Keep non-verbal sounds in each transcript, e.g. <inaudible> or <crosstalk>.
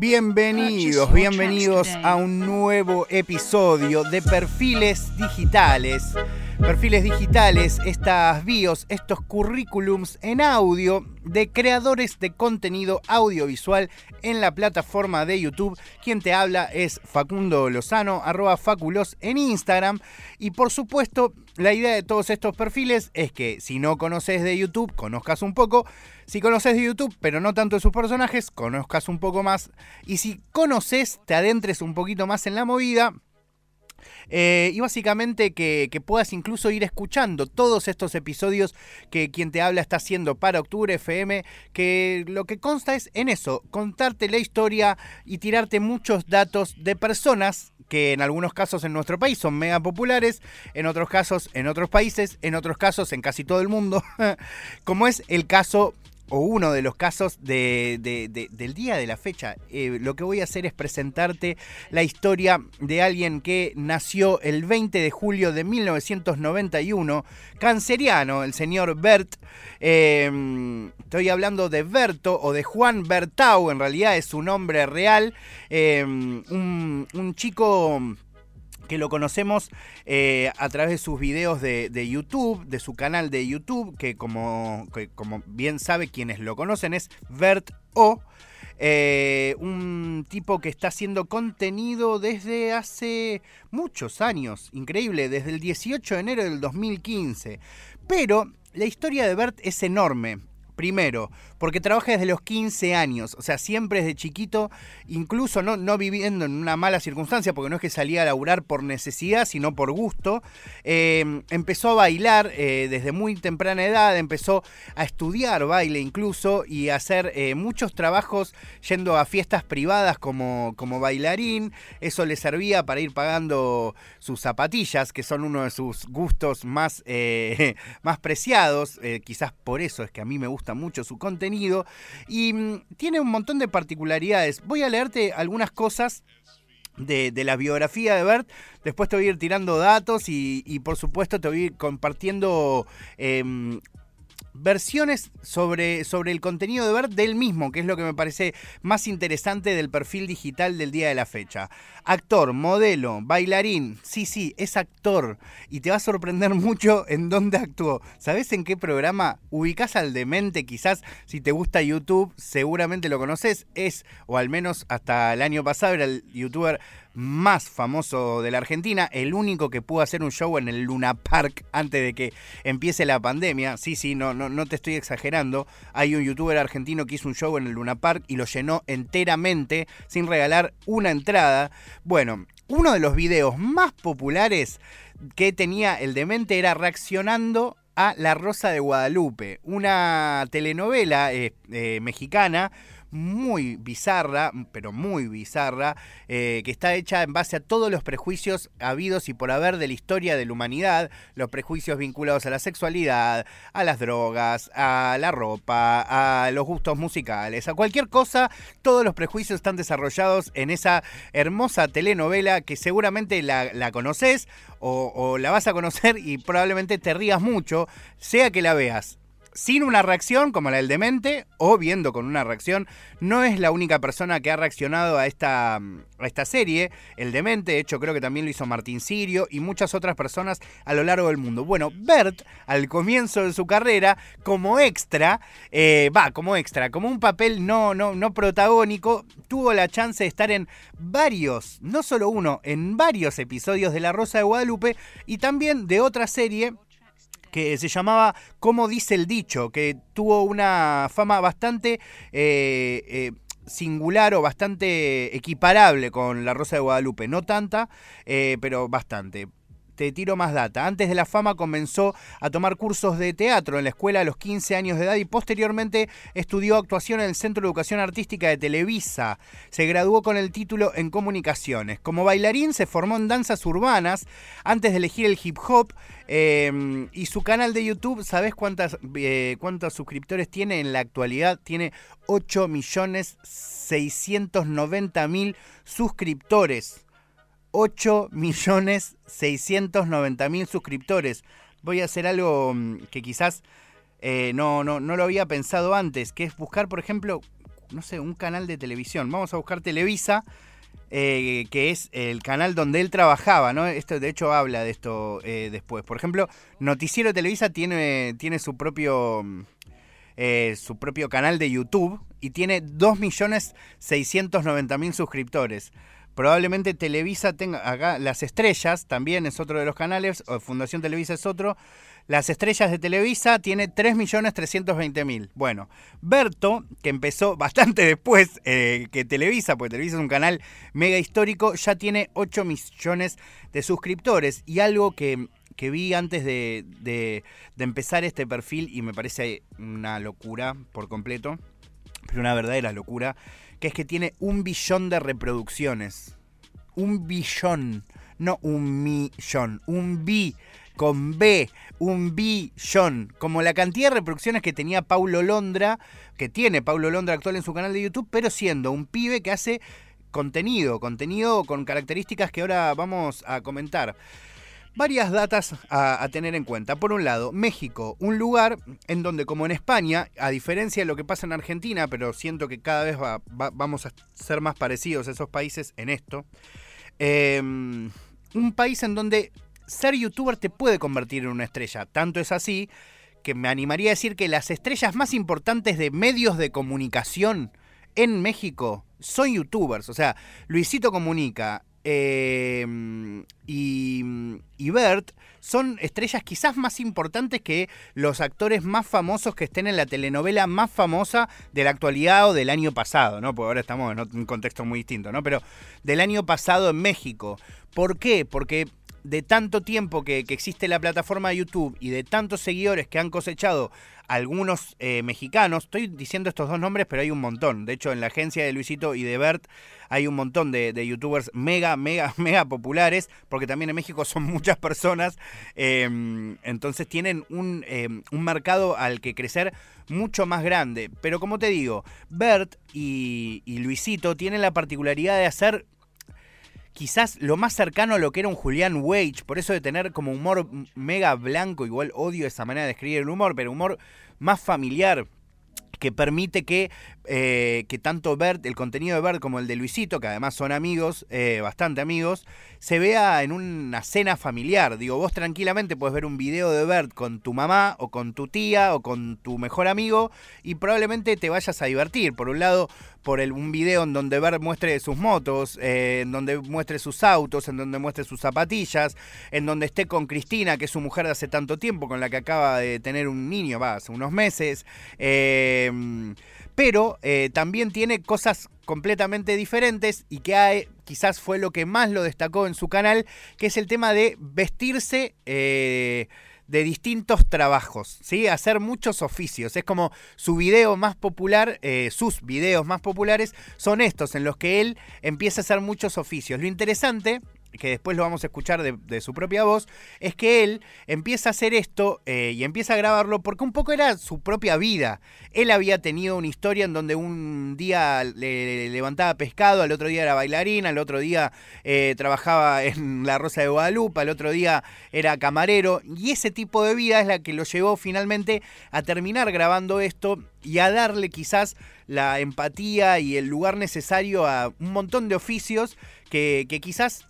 Bienvenidos, bienvenidos a un nuevo episodio de Perfiles Digitales. Perfiles digitales, estas bios, estos currículums en audio de creadores de contenido audiovisual en la plataforma de YouTube. Quien te habla es Facundo Lozano, arroba Faculos en Instagram. Y por supuesto, la idea de todos estos perfiles es que si no conoces de YouTube, conozcas un poco. Si conoces de YouTube, pero no tanto de sus personajes, conozcas un poco más. Y si conoces, te adentres un poquito más en la movida eh, y básicamente que, puedas incluso ir escuchando todos estos episodios que quien te habla está haciendo para Octubre FM, que lo que consta es en eso, contarte la historia y tirarte muchos datos de personas que en algunos casos en nuestro país son mega populares, en otros casos en otros países, en otros casos en casi todo el mundo, <laughs> como es el caso o uno de los casos de, del día de la fecha. Eh, lo que voy a hacer es presentarte la historia de alguien que nació el 20 de julio de 1991, canceriano, el señor Bert. Em, estoy hablando de Berto o de Juan Bertau, en realidad es su nombre real. Un, un chico que lo conocemos eh, a través de sus videos de, YouTube, de su canal de YouTube, que como, como bien sabe quienes lo conocen es Bert O. Eh, un tipo que está haciendo contenido desde hace muchos años, increíble, desde el 18 de enero del 2015. Pero la historia de Bert es enorme. Primero, porque trabaja desde los 15 años, o sea, siempre desde chiquito, incluso no, no viviendo en una mala circunstancia, porque no es que salía a laburar por necesidad, sino por gusto. Eh, empezó a bailar eh, desde muy temprana edad, empezó a estudiar baile incluso y a hacer eh, muchos trabajos yendo a fiestas privadas como, como bailarín. Eso le servía para ir pagando sus zapatillas, que son uno de sus gustos más, <laughs> más preciados. quizás por eso es que a mí me gusta mucho su contenido y mm, tiene un montón de particularidades. Voy a leerte algunas cosas de, la biografía de Bert. Después te voy a ir tirando datos y, por supuesto te voy a ir compartiendo em, versiones sobre, sobre el contenido de Bert del mismo, que es lo que me parece más interesante del perfil digital del día de la fecha. Actor, modelo, bailarín, sí, sí, es actor y te va a sorprender mucho en dónde actuó. ¿Sabes en qué programa ubicás al demente? Quizás si te gusta YouTube, seguramente lo conoces. Es, o al menos hasta el año pasado, era el youtuber más famoso de la Argentina, el único que pudo hacer un show en el Luna Park antes de que empiece la pandemia. Sí, sí, no, no, no te estoy exagerando. Hay un youtuber argentino que hizo un show en el Luna Park y lo llenó enteramente sin regalar una entrada. Bueno, uno de los videos más populares que tenía el demente era reaccionando a La Rosa de Guadalupe, una telenovela eh, eh, mexicana muy bizarra, pero muy bizarra, eh, que está hecha en base a todos los prejuicios habidos y por haber de la historia de la humanidad, los prejuicios vinculados a la sexualidad, a las drogas, a la ropa, a los gustos musicales, a cualquier cosa, todos los prejuicios están desarrollados en esa hermosa telenovela que seguramente la, conoces o, o la vas a conocer y probablemente te rías mucho, sea que la veas sin una reacción como la del demente o viendo con una reacción. No es la única persona que ha reaccionado a esta, a esta serie. El demente, de hecho, creo que también lo hizo Martín Sirio y muchas otras personas a lo largo del mundo. Bueno, Bert, al comienzo de su carrera, como extra, eh, va, como extra, como un papel no, no, no protagónico, tuvo la chance de estar en varios, no solo uno, en varios episodios de La Rosa de Guadalupe y también de otra serie que se llamaba Como dice el dicho, que tuvo una fama bastante eh, eh, singular o bastante equiparable con La Rosa de Guadalupe. No tanta, eh, pero bastante te tiro más data. Antes de la fama comenzó a tomar cursos de teatro en la escuela a los 15 años de edad y posteriormente estudió actuación en el Centro de Educación Artística de Televisa. Se graduó con el título en comunicaciones. Como bailarín se formó en danzas urbanas antes de elegir el hip hop eh, y su canal de YouTube, ¿sabes cuántas, eh, cuántos suscriptores tiene en la actualidad? Tiene 8.690.000 suscriptores. 8.690.000 suscriptores. Voy a hacer algo mm, que quizás eh, no, no, no lo había pensado antes, que es buscar, por ejemplo, no sé, un canal de televisión. Vamos a buscar Televisa, eh, que es el canal donde él trabajaba, ¿no? Esto, de hecho, habla de esto eh, después. Por ejemplo, Noticiero Televisa tiene, tiene su propio... Eh, su propio canal de YouTube y tiene 2.690.000 suscriptores. Probablemente Televisa tenga acá Las Estrellas, también es otro de los canales, o Fundación Televisa es otro. Las Estrellas de Televisa tiene 3.320.000. Bueno, Berto, que empezó <laughs> bastante después eh, que Televisa, porque Televisa es un canal mega histórico, ya tiene 8 millones de suscriptores. Y algo que, vi antes de, de empezar este perfil, y me parece una locura por completo, pero una verdadera locura, que es que tiene un billón de reproducciones. Un billón, no un millón, un bi con B, un billón, como la cantidad de reproducciones que tenía Paulo Londra, que tiene Paulo Londra actual en su canal de YouTube, pero siendo un pibe que hace contenido, contenido con características que ahora vamos a comentar. Varias datas a, tener en cuenta. Por un lado, México, un lugar en donde, como en España, a diferencia de lo que pasa en Argentina, pero siento que cada vez vamos a ser más parecidos a esos países en esto, em, un país en donde ser youtuber te puede convertir en una estrella. Tanto es así que me animaría a decir que las estrellas más importantes de medios de comunicación en México son youtubers. O sea, Luisito Comunica, Em, y, y, Bert son estrellas quizás más importantes que los actores más famosos que estén en la telenovela más famosa de la actualidad o del año pasado, ¿no? Porque ahora estamos en un contexto muy distinto, ¿no? Pero del año pasado en México. ¿Por qué? Porque de tanto tiempo que, existe la plataforma de YouTube y de tantos seguidores que han cosechado algunos eh, mexicanos, estoy diciendo estos dos nombres, pero hay un montón. De hecho, en la agencia de Luisito y de Bert hay un montón de, youtubers mega, mega, <laughs> mega populares, porque también en México son muchas personas. Em, entonces tienen un, em, un, mercado al que crecer mucho más grande. Pero como te digo, Bert y Luisito tienen la particularidad de hacer quizás lo más cercano a lo que era un Julian Wage, por eso de tener como humor mega blanco, igual odio esa manera de escribir el humor, pero humor más familiar que permite que, eh, que tanto Bert, el contenido de Bert como el de Luisito, que además son amigos, eh, bastante amigos, se vea en una cena familiar. Digo, vos tranquilamente puedes ver un video de Bert con tu mamá o con tu tía o con tu mejor amigo y probablemente te vayas a divertir. Por un lado, por el, un video en donde Bert muestre sus motos, eh, en donde muestre sus autos, en donde muestre sus zapatillas, en donde esté con Cristina, que es su mujer de hace tanto tiempo, con la que acaba de tener un niño, va, hace unos meses. Eh, pero eh, también tiene cosas completamente diferentes y que hay, quizás fue lo que más lo destacó en su canal, que es el tema de vestirse eh, de distintos trabajos, ¿sí? Hacer muchos oficios. Es como su video más popular, eh, sus videos más populares son estos, en los que él empieza a hacer muchos oficios. Lo interesante que después lo vamos a escuchar de, su propia voz, es que él empieza a hacer esto eh, y empieza a grabarlo porque un poco era su propia vida. Él había tenido una historia en donde un día le, levantaba pescado, al otro día era bailarina, al otro día eh, trabajaba en la Rosa de Guadalupe, al otro día era camarero, y ese tipo de vida es la que lo llevó finalmente a terminar grabando esto y a darle quizás la empatía y el lugar necesario a un montón de oficios que, que quizás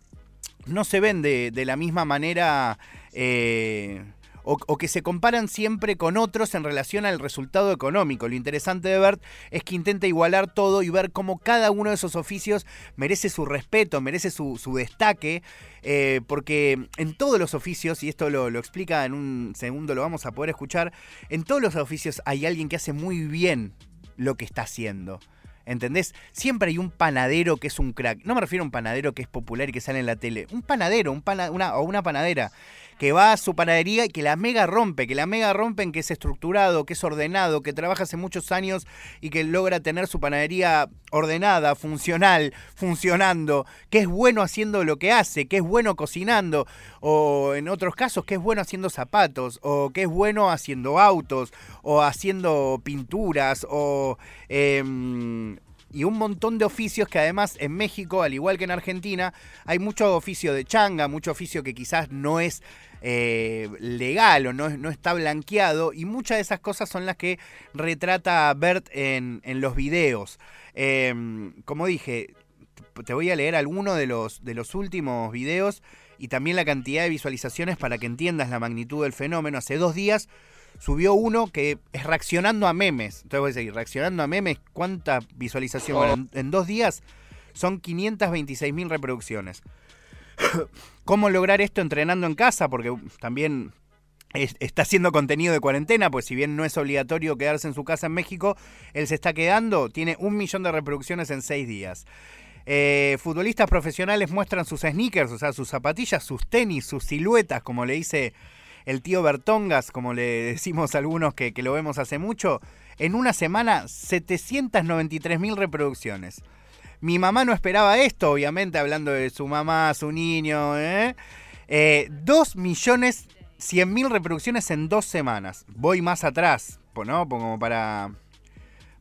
no se ven de, la misma manera eh, o, que se comparan siempre con otros en relación al resultado económico. Lo interesante de Bert es que intenta igualar todo y ver cómo cada uno de esos oficios merece su respeto, merece su, destaque, eh, porque en todos los oficios, y esto lo, lo explica en un segundo, lo vamos a poder escuchar, en todos los oficios hay alguien que hace muy bien lo que está haciendo. ¿Entendés? Siempre hay un panadero que es un crack. No me refiero a un panadero que es popular y que sale en la tele. Un panadero, un una, o una panadera que va a su panadería y que la mega rompe, que la mega rompe en que es estructurado, que es ordenado, que trabaja hace muchos años y que logra tener su panadería ordenada, funcional, funcionando, que es bueno haciendo lo que hace, que es bueno cocinando, o en otros casos que es bueno haciendo zapatos, o que es bueno haciendo autos, o haciendo pinturas, o... Em, y un montón de oficios que además en México, al igual que en Argentina, hay mucho oficio de changa, mucho oficio que quizás no es eh, legal o no, no, está blanqueado y muchas de esas cosas son las que retrata Bert en, en los videos. Em, como dije, te voy a leer algunos de los, de los últimos videos y también la cantidad de visualizaciones para que entiendas la magnitud del fenómeno. Hace dos días subió uno que es reaccionando a memes. Entonces voy a decir, reaccionando a memes, ¿cuánta visualización? en, dos días son 526 mil reproducciones. <coughs> ¿Cómo lograr esto entrenando en casa? Porque también está haciendo contenido de cuarentena, pues si bien no es obligatorio quedarse en su casa en México, él se está quedando, tiene un millón de reproducciones en seis días. Eh, futbolistas profesionales muestran sus sneakers, o sea, sus zapatillas, sus tenis, sus siluetas, como le dice el tío Bertongas, como le <laughs> decimos a algunos que, lo vemos hace mucho. En una semana, 793 mil reproducciones. Mi mamá no esperaba esto, obviamente, hablando de su mamá, su niño. ¿eh? eh 2 millones 100 mil reproducciones en dos semanas. Voy más atrás, ¿no? Como para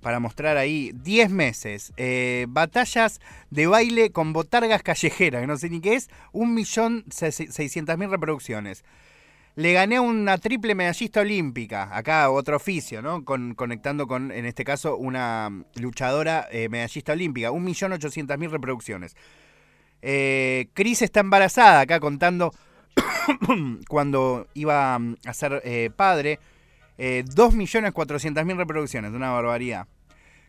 para mostrar ahí 10 meses. Eh, batallas de baile con botargas callejeras, que no sé ni qué es, 1.600.000 reproducciones. Le gané una triple medallista olímpica, acá otro oficio, ¿no? Con, conectando con, en este caso, una luchadora eh, medallista olímpica, 1.800.000 reproducciones. Eh, Cris está embarazada, acá contando <coughs> cuando iba a ser eh, padre, 2.400.000 reproducciones, una barbaridad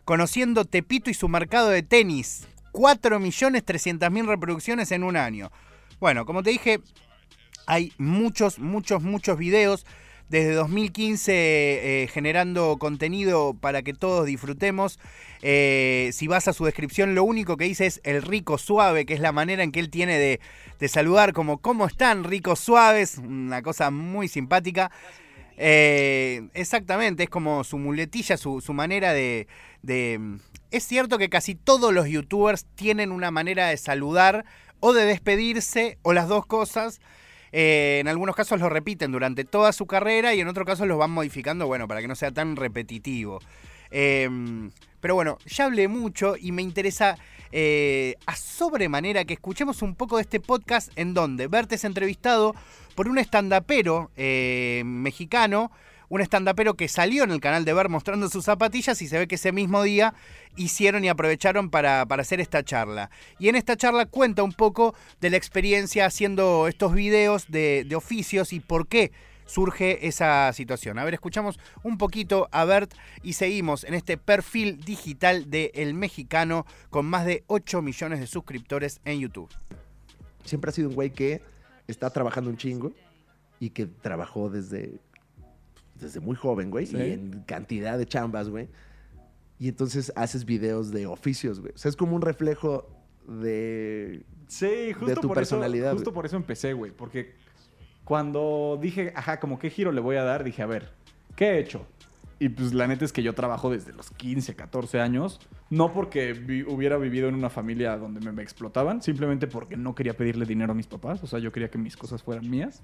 conociendo Tepito y su mercado de tenis. 4.300.000 reproducciones en un año. Bueno, como te dije, hay muchos, muchos, muchos videos desde 2015 eh, generando contenido para que todos disfrutemos. Eh, si vas a su descripción, lo único que dice es el rico suave, que es la manera en que él tiene de, saludar como ¿cómo están ricos suaves? Una cosa muy simpática. Eh, exactamente, es como su muletilla, su, manera de, Es cierto que casi todos los youtubers tienen una manera de saludar o de despedirse o las dos cosas. Eh, en algunos casos lo repiten durante toda su carrera y en otros casos los van modificando, bueno, para que no sea tan repetitivo. Em, pero bueno, ya hablé mucho y me interesa eh, a sobremanera que escuchemos un poco de este podcast en donde Bert es entrevistado por un estandapero eh, mexicano, un estandapero que salió en el canal de Bert mostrando sus zapatillas y se ve que ese mismo día hicieron y aprovecharon para, hacer esta charla. Y en esta charla cuenta un poco de la experiencia haciendo estos videos de, de oficios y por qué surge esa situación. A ver, escuchamos un poquito a Bert y seguimos en este perfil digital de El Mexicano con más de 8 millones de suscriptores en YouTube. Siempre ha sido un güey que está trabajando un chingo y que trabajó desde, desde muy joven, güey, y en cantidad de chambas, güey. Y entonces haces videos de oficios, güey. O sea, es como un reflejo de, sí, justo de tu por personalidad. Eso, justo por eso empecé, güey. Porque cuando dije, ajá, como qué giro le voy a dar, dije, a ver, ¿qué he hecho? Y pues la neta es que yo trabajo desde los 15, 14 años. No porque hubiera vivido en una familia donde me, me, explotaban, simplemente porque no quería pedirle dinero a mis papás. O sea, yo quería que mis cosas fueran mías.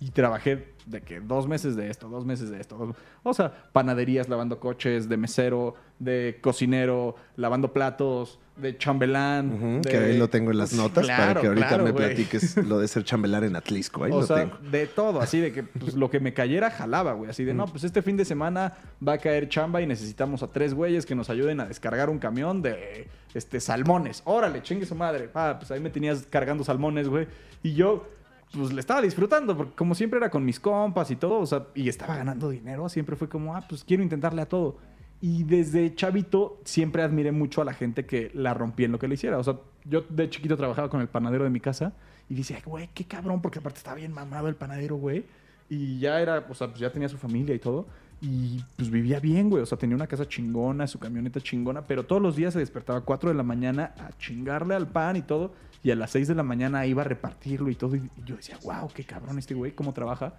Y trabajé de que dos meses de esto, dos meses de esto. O sea, panaderías, lavando coches, de mesero, de cocinero, lavando platos, de chambelán. Que ahí lo tengo en las notas para que ahorita me platiques lo de ser chambelán en Atlisco. Ahí o lo sea, tengo. De todo, así de que pues, lo que me cayera jalaba, güey. Así de, no, pues este fin de semana va a caer chamba y necesitamos a tres güeyes que nos ayuden a descargar un camión de este, salmones. Órale, chingue su madre. Ah, pues ahí me tenías cargando salmones, güey. Y yo pues le estaba disfrutando, porque como siempre era con mis compas y todo, o sea, y estaba ganando dinero, siempre fue como, ah, pues quiero intentarle a todo. Y desde chavito siempre admiré mucho a la gente que la rompía en lo que le hiciera. O sea, yo de chiquito trabajaba con el panadero de mi casa y decía, güey, qué cabrón, porque aparte estaba bien mamado el panadero, güey. Y ya era, o sea, pues ya tenía su familia y todo. Y pues vivía bien, güey. O sea, tenía una casa chingona, su camioneta chingona, pero todos los días se despertaba a 4 de la mañana a chingarle al pan y todo y a las 6 de la mañana iba a repartirlo y todo. Y yo decía, wow, qué cabrón este güey, cómo trabaja.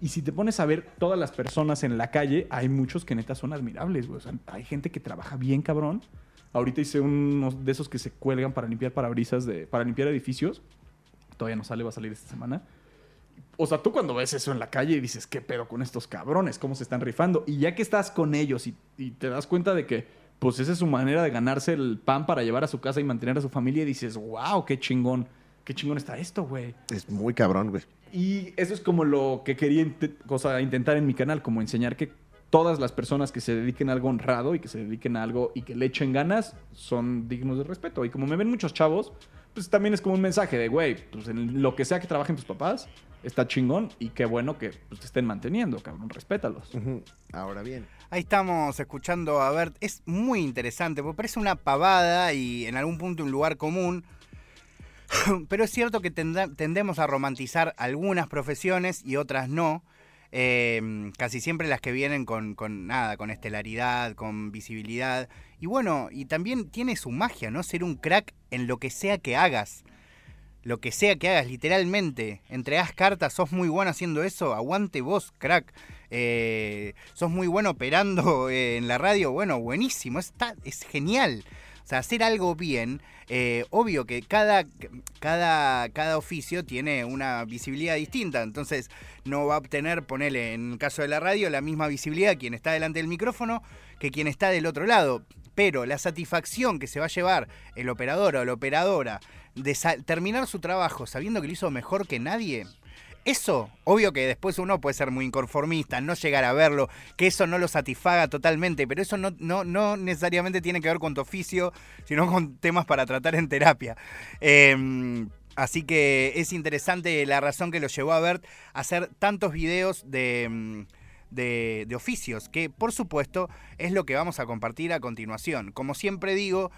Y si te pones a ver todas las personas en la calle, hay muchos que neta son admirables, güey. O sea, hay gente que trabaja bien cabrón. Ahorita hice uno de esos que se cuelgan para limpiar parabrisas, de, para limpiar edificios. Todavía no sale, va a salir esta semana. O sea, tú cuando ves eso en la calle y dices, ¿qué pedo con estos cabrones? ¿Cómo se están rifando? Y ya que estás con ellos y, y te das cuenta de que pues esa es su manera de ganarse el pan para llevar a su casa y mantener a su familia. Y dices, wow, qué chingón, qué chingón está esto, güey. Es muy cabrón, güey. Y eso es como lo que quería cosa, intentar en mi canal, como enseñar que todas las personas que se dediquen a algo honrado y que se dediquen a algo y que le echen ganas son dignos de respeto. Y como me ven muchos chavos, pues también es como un mensaje de, güey, pues en lo que sea que trabajen tus papás, está chingón y qué bueno que pues, te estén manteniendo, cabrón, respétalos. Ujú. Ahora bien. Ahí estamos escuchando a Bert. Es muy interesante, porque parece una pavada y en algún punto un lugar común. <sighs> Pero es cierto que tendemos a romantizar algunas profesiones y otras no. Eh, casi siempre las que vienen con, con nada, con estelaridad, con visibilidad. Y bueno, y también tiene su magia, ¿no? Ser un crack en lo que sea que hagas. Lo que sea que hagas, literalmente. Entregas cartas, sos muy bueno haciendo eso, aguante vos, crack. Eh, sos muy bueno operando eh, en la radio, bueno, buenísimo, está, es genial. O sea, hacer algo bien, eh, obvio que cada, cada, cada oficio tiene una visibilidad distinta, entonces no va a obtener, ponele, en el caso de la radio, la misma visibilidad quien está delante del micrófono que quien está del otro lado. Pero la satisfacción que se va a llevar el operador o la operadora de terminar su trabajo sabiendo que lo hizo mejor que nadie, eso, obvio que después uno puede ser muy inconformista, no llegar a verlo, que eso no lo satisfaga totalmente, pero eso no, no, no necesariamente tiene que ver con tu oficio, sino con temas para tratar en terapia. Eh, así que es interesante la razón que lo llevó a Bert a hacer tantos videos de, mm, de, de oficios, que por supuesto es lo que vamos a compartir a continuación. Como siempre digo,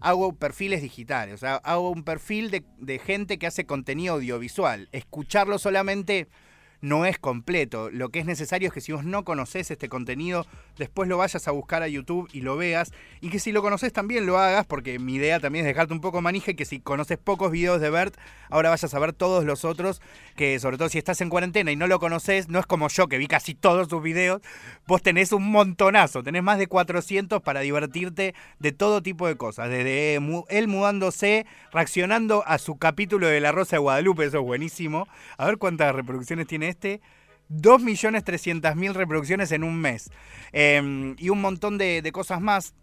hago perfiles digitales, o sea, hago un perfil de, de gente que hace contenido audiovisual. Escucharlo solamente no es completo. Lo que es necesario es que si vos no conoces este contenido, después lo vayas a buscar a YouTube y lo veas. Y que si lo conoces también lo hagas, porque mi idea también es dejarte un poco manija y que si conoces pocos videos de Bert, ahora vayas a ver todos los otros, que sobre todo si estás en cuarentena y no lo conoces, no es como yo que vi casi todos sus videos, vos tenés un montonazo, tenés más de 400 para divertirte de todo tipo de cosas, desde mu- él mudándose, reaccionando a su capítulo de La Rosa de Guadalupe, eso es buenísimo. A ver cuántas reproducciones tiene este. 2.300.000 reproducciones en un mes. Eh, y un montón de, cosas más.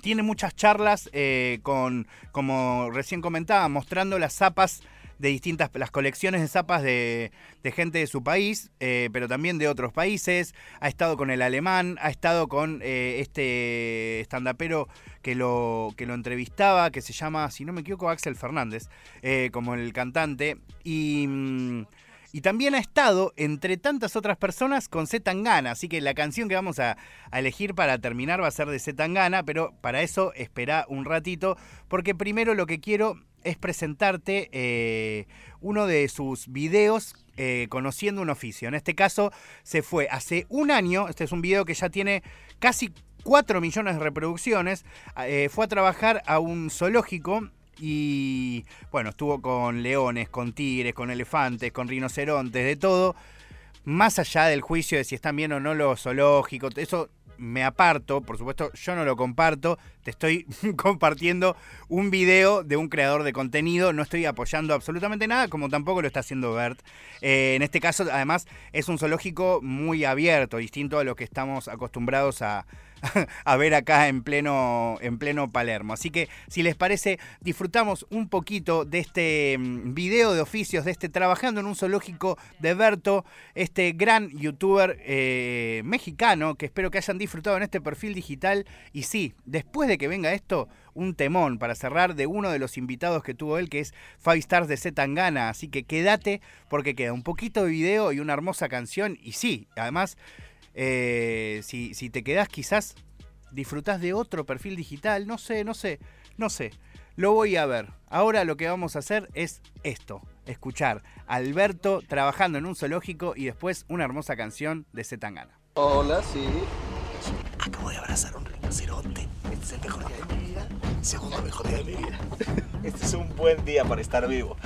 Tiene muchas charlas eh, con, como recién comentaba, mostrando las zapas de distintas, las colecciones de zapas de, de gente de su país, eh, pero también de otros países. Ha estado con el alemán, ha estado con eh, este estandapero que lo, que lo entrevistaba, que se llama, si no me equivoco, Axel Fernández, eh, como el cantante. Y. mm, y también ha estado, entre tantas otras personas, con Z Tangana. Así que la canción que vamos a, elegir para terminar va a ser de Z Tangana, pero para eso espera un ratito, porque primero lo que quiero es presentarte eh, uno de sus videos eh, conociendo un oficio. En este caso se fue hace un año, este es un video que ya tiene casi 4 millones de reproducciones, eh, fue a trabajar a un zoológico y bueno, estuvo con leones, con tigres, con elefantes, con rinocerontes, de todo. Más allá del juicio de si están bien o no los zoológicos, eso me aparto, por supuesto yo no lo comparto, te estoy <laughs> compartiendo un video de un creador de contenido, no estoy apoyando absolutamente nada, como tampoco lo está haciendo Bert. Eh, en este caso, además, es un zoológico muy abierto, distinto a lo que estamos acostumbrados <laughs> a, ver acá en pleno, en pleno Palermo. Así que, si les parece, disfrutamos un poquito de este mm, video de oficios, de este trabajando en un zoológico de Berto, este gran youtuber eh, mexicano que espero que hayan disfrutado en este perfil digital. Y sí, después de que venga esto, un temón para cerrar de uno de los invitados que tuvo él, que es Five Stars de Z Tangana. Así que quédate porque queda un poquito de video y una hermosa canción. Y sí, además, eh, si, si te quedás quizás disfrutás de otro perfil digital, no sé, no sé, no sé. Lo voy a ver. Ahora lo que vamos a hacer es esto, escuchar a Alberto trabajando en un zoológico y después una hermosa canción de Z Tangana. Hola, sí. Acabo de abrazar a un rinoceronte. El mejor día de mi vida. Segundo mejor día de mi vida. <laughs> Este es un buen día para estar vivo.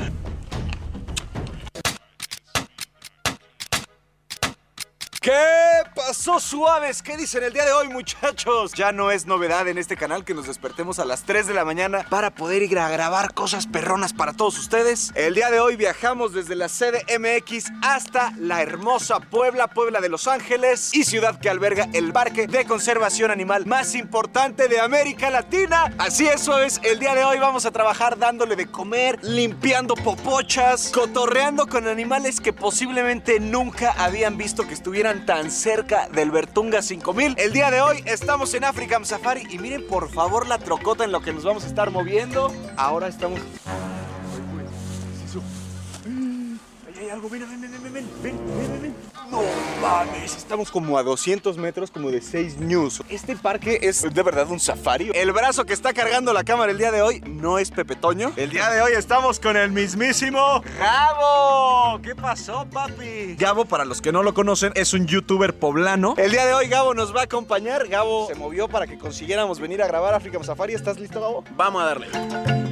¿Qué pasó, suaves? ¿Qué dicen el día de hoy, muchachos? Ya no es novedad en este canal que nos despertemos a las 3 de la mañana para poder ir a grabar cosas perronas para todos ustedes. El día de hoy viajamos desde la sede MX hasta la hermosa Puebla, Puebla de Los Ángeles y ciudad que alberga el parque de conservación animal más importante de América Latina. Así es, suaves. El día de hoy vamos a trabajar dándole de comer, limpiando popochas, cotorreando con animales que posiblemente nunca habían visto que estuvieran tan cerca del Bertunga 5000. El día de hoy estamos en African Safari y miren por favor la trocota en lo que nos vamos a estar moviendo. Ahora estamos... Algo, ven, ven, ven, ven, ven. No mames, estamos como a 200 metros, como de 6 news. Este parque es de verdad un safari. El brazo que está cargando la cámara el día de hoy no es Pepe Toño. El día de hoy estamos con el mismísimo Gabo. ¿Qué pasó, papi? Gabo, para los que no lo conocen, es un youtuber poblano. El día de hoy Gabo nos va a acompañar. Gabo se movió para que consiguiéramos venir a grabar African Safari. ¿Estás listo, Gabo? Vamos a darle.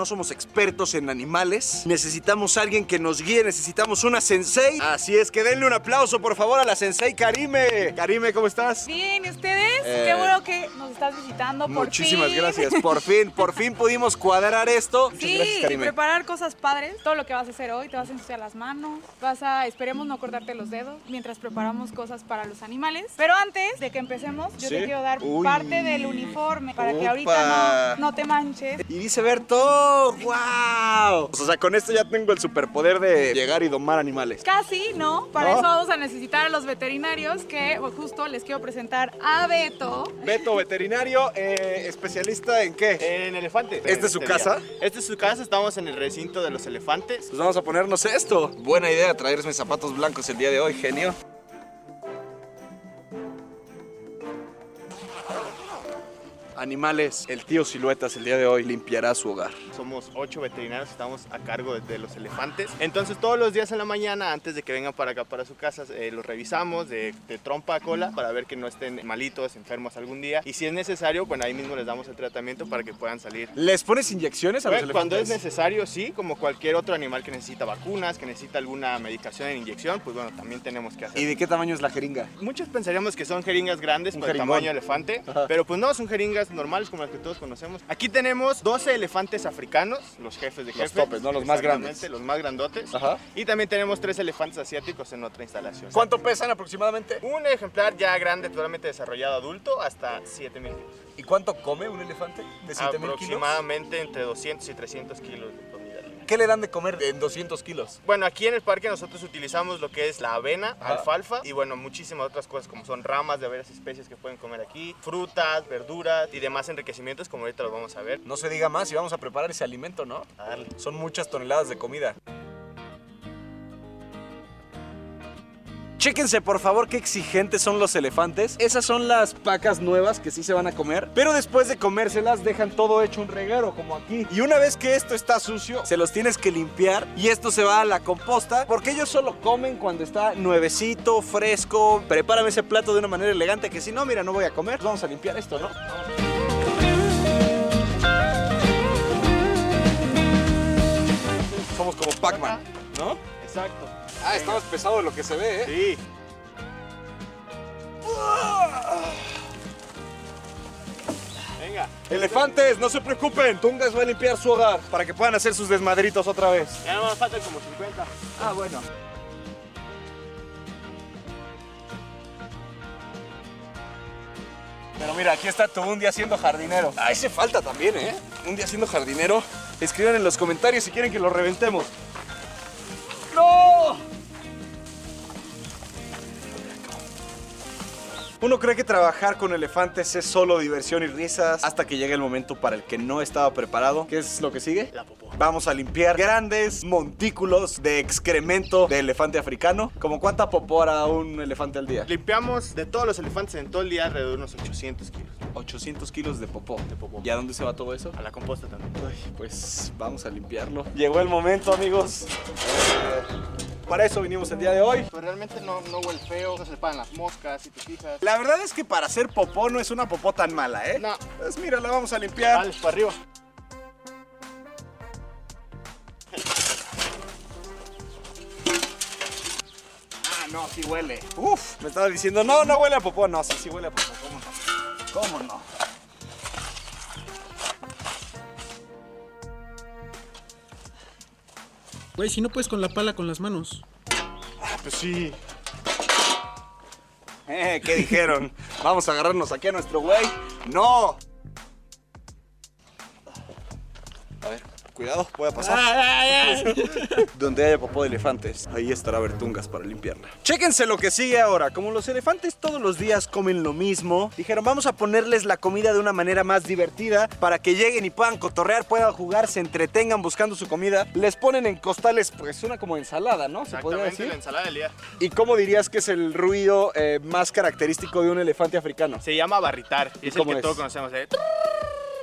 No somos expertos en animales, necesitamos a alguien que nos guíe, necesitamos una sensei. Así es que denle un aplauso, por favor, a la sensei Karime. Karime, ¿cómo estás? Bien, ¿y ustedes? Eh, Qué bueno que nos estás visitando por Muchísimas fin. gracias. Por fin, por fin pudimos cuadrar esto. Muchas Sí, gracias, y Karime. preparar cosas padres. Todo lo que vas a hacer hoy, te vas a ensuciar las manos, vas a, esperemos no cortarte los dedos mientras preparamos cosas para los animales. Pero antes de que empecemos, yo Sí. te quiero dar Uy. parte del uniforme para que ahorita no, no te manches. Y dice Berto, wow. O sea, con esto ya tengo el superpoder de llegar y domar animales. Casi, ¿no? Para ¿No? eso vamos a necesitar a los veterinarios que justo les quiero presentar a Beto. Beto, veterinario, eh, especialista en qué? En elefantes. ¿Esta es su casa? Esta es su casa, estamos en el recinto de los elefantes. Pues vamos a ponernos esto. Buena idea traerme zapatos blancos el día de hoy, genio. Animales, el tío Siluetas el día de hoy limpiará su hogar. Somos ocho veterinarios estamos a cargo de, de los elefantes. Entonces todos los días en la mañana, antes de que vengan para acá, para su casa, eh, los revisamos de, de trompa a cola para ver que no estén malitos, enfermos algún día. Y si es necesario, bueno, ahí mismo les damos el tratamiento para que puedan salir. ¿Les pones inyecciones a los Bueno, cuando elefantes? es necesario, sí, como cualquier otro animal que necesita vacunas, que necesita alguna medicación en inyección, pues bueno, también tenemos que hacer. ¿Y de qué tamaño es la jeringa? Muchos pensaríamos que son jeringas grandes por el tamaño elefante, Ajá. pero pues no, son jeringas normales como las que todos conocemos. Aquí tenemos 12 elefantes africanos, los jefes de Los jefes. topes, ¿no? Los más grandes. Los más grandotes. Ajá. Y también tenemos tres elefantes asiáticos en otra instalación. ¿Cuánto pesan aproximadamente? Un ejemplar ya grande, totalmente desarrollado adulto, hasta 7000 kilos. ¿Y cuánto come un elefante de 7000 kilos? Aproximadamente entre 200 y 300 kilos. ¿Qué le dan de comer en 200 kilos? Bueno, aquí en el parque nosotros utilizamos lo que es la avena, Ajá. alfalfa y bueno, muchísimas otras cosas como son ramas de varias especies que pueden comer aquí, frutas, verduras y demás enriquecimientos como ahorita los vamos a ver. No se diga más y vamos a preparar ese alimento, ¿no? A darle. Son muchas toneladas de comida. Chéquense por favor qué exigentes son los elefantes. Esas son las pacas nuevas que sí se van a comer. Pero después de comérselas dejan todo hecho un reguero como aquí. Y una vez que esto está sucio, se los tienes que limpiar y esto se va a la composta. Porque ellos solo comen cuando está nuevecito, fresco. Prepárame ese plato de una manera elegante que si no, mira, no voy a comer. Vamos a limpiar esto, ¿no? Somos como Pac-Man, ¿no? Exacto. Ah, está más pesado de lo que se ve, ¿eh? Sí. Venga. Elefantes, no se preocupen. Tungas va a limpiar su hogar para que puedan hacer sus desmadritos otra vez. Ya nada más faltan como 50. Ah, bueno. Pero mira, aquí está tu un día siendo jardinero. Ah, ese falta también, ¿eh? Un día siendo jardinero. Escriban en los comentarios si quieren que lo reventemos. ¡No! Uno cree que trabajar con elefantes es solo diversión y risas hasta que llega el momento para el que no estaba preparado. ¿Qué es lo que sigue? La popó. Vamos a limpiar grandes montículos de excremento de elefante africano. ¿Como cuánta popó hará un elefante al día? Limpiamos de todos los elefantes en todo el día alrededor de unos 800 kilos. 800 kilos de popó. De popó. ¿Y a dónde se va todo eso? A la composta también. Ay, pues vamos a limpiarlo. Llegó el momento, amigos. Para eso vinimos el día de hoy. Pues realmente no, no huele feo, no se le paran las moscas, si te fijas. La verdad es que para hacer popó no es una popó tan mala, ¿eh? No. Pues mira, la vamos a limpiar. Dale, para arriba. Ah, no, sí huele. Uf, me estaba diciendo, no, no huele a popó. No, sí, sí huele a popó. ¿Cómo no? ¿Cómo no? Güey, si no puedes con la pala con las manos. Ah, pues sí. Eh, ¿qué dijeron? <laughs> Vamos a agarrarnos aquí a nuestro güey. ¡No! A ver, cuidado, voy a pasar. <laughs> Donde haya popó de elefantes, ahí estará Bertungas para limpiarla. Chéquense lo que sigue ahora. Como los elefantes todos los días comen lo mismo, dijeron vamos a ponerles la comida de una manera más divertida para que lleguen y puedan cotorrear, puedan jugar, se entretengan buscando su comida. Les ponen en costales, pues una como ensalada, ¿no? Se podría decir. la ensalada del día. ¿Y cómo dirías que es el ruido eh, más característico de un elefante africano? Se llama barritar. Es el que es? todos conocemos. ¿eh?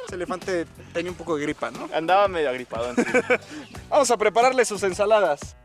Ese elefante tenía un poco de gripa, ¿no? Andaba medio agripado. <laughs> Vamos a prepararle sus ensaladas.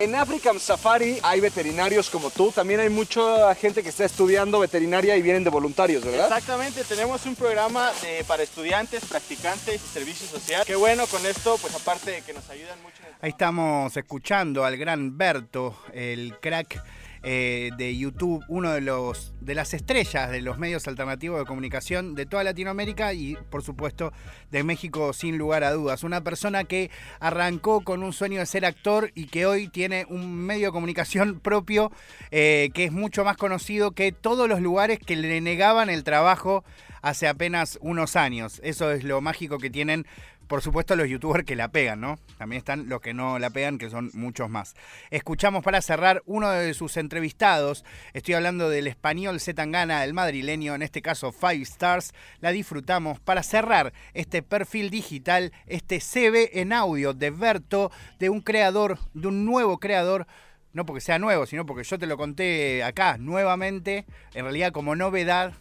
En African Safari hay veterinarios como tú, también hay mucha gente que está estudiando veterinaria y vienen de voluntarios, ¿verdad? Exactamente, tenemos un programa de- para estudiantes, practicantes y servicio social. Qué bueno con esto, pues aparte de que nos ayudan mucho. en el Ahí estamos escuchando al gran Berto, el crack eh, de YouTube, uno de los de las estrellas de los medios alternativos de comunicación de toda Latinoamérica y por supuesto de México sin lugar a dudas. Una persona que arrancó con un sueño de ser actor y que hoy tiene un medio de comunicación propio eh, que es mucho más conocido que todos los lugares que le negaban el trabajo hace apenas unos años. Eso es lo mágico que tienen por supuesto los youtubers que la pegan, ¿no? También están los que no la pegan, que son muchos más. Escuchamos para cerrar uno de sus entrevistados. Estoy hablando del español Zetangana, el madrileño, en este caso Five Stars. La disfrutamos para cerrar este perfil digital, este CV en audio de Berto, de un creador, de un nuevo creador no porque sea nuevo, sino porque yo te lo conté acá nuevamente, en realidad como novedad,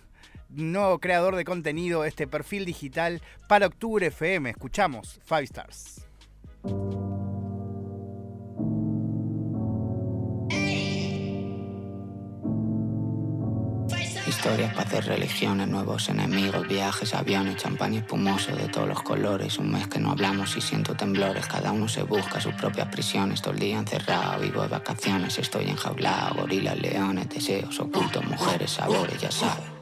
nuevo creador de contenido, este perfil digital para Octubre FM. Escuchamos Five Stars. Historias para hacer religiones, nuevos enemigos, viajes, aviones, champán espumoso de todos los colores. Un mes que no hablamos y siento temblores. Cada uno se busca sus propias prisiones. Todo el día encerrado, vivo de vacaciones. Estoy enjaulado, gorilas, leones, deseos ocultos, mujeres, sabores, ya sabes.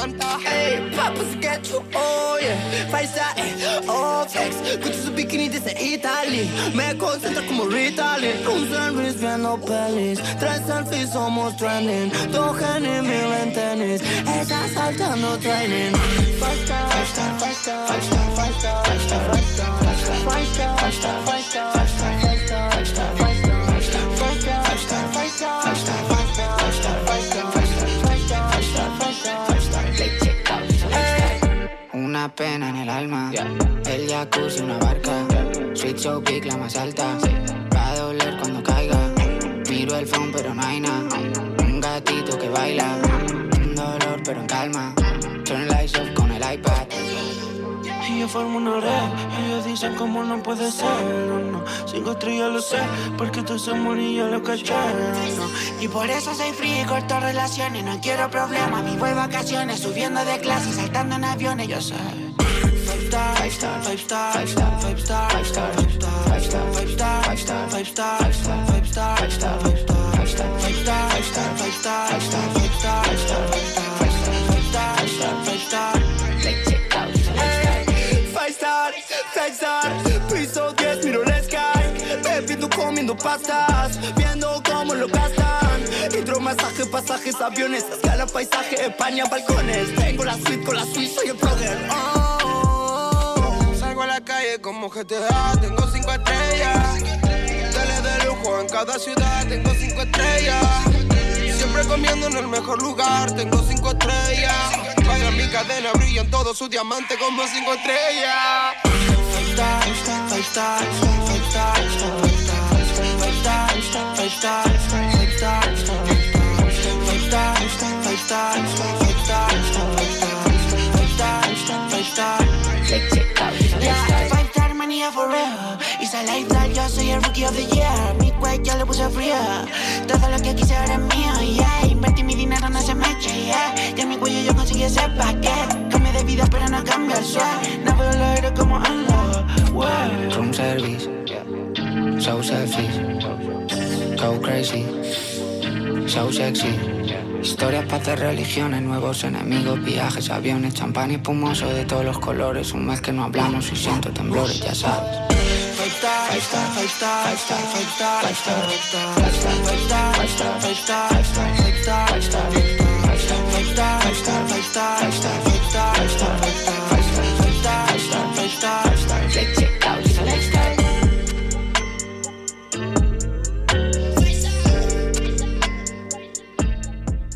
puede, me encanta. Ey, papas get you, oh yeah Five star, eh, oh flex Con su bikini desde Italy Me concentra como Ritalin Un sandwich viendo pelis Tres selfies somos trending Togen y mil en tenis Ella saltando training Five star, five star, five star Five star, five star, five star, five star Five star, five star, five star Five star, five star, five star, Pena en el alma, el jacuzzi, una barca, Sweet Show Peak, la más alta, va a doler cuando caiga, miro el phone pero no hay nada, un gatito que baila, un dolor pero en calma, turn lights off con el iPad. Yo formo una red, ellos dicen cómo no puede ser, no. Cinco estrellas lo sé, porque tú sos y yo lo caché, no. Y por eso soy frío y corto relaciones, no quiero problemas, vivo de vacaciones, subiendo de clase, saltando en aviones, yo sé. Five star, five star, five star, five star, five star, five star, five star, five star, five star, five star, five star, viendo cómo lo gastan Hidromasaje, pasajes, aviones, escala, paisaje, España, balcones Tengo la suite con la suite, soy el brother oh. Salgo a la calle como GTA, tengo cinco estrellas. Tele de cada ciudad tengo cinco estrellas. Siempre comiendo en el mejor lugar, tengo cinco estrellas. Baila mi cadena, brillan todos sus diamantes como cinco estrellas. Yo soy of the year. Mi cuello le puse fría. Todo lo que quise mío, yeah. Invertí mi dinero, no se me eche, yeah. Y en mi cuello yo conseguí ese paquete. Cambio de vida, pero no cambio el swag. No veo los aire como. Wow. Room service, so selfish, go crazy, so sexy. Historias hacer religiones, nuevos enemigos, viajes, aviones, champán y espumoso de todos los colores. Un mes que no hablamos y siento temblores, ya sabes.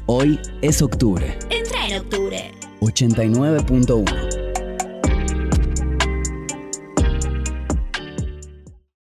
Hoy es octubre. Entra en octubre. 89.1.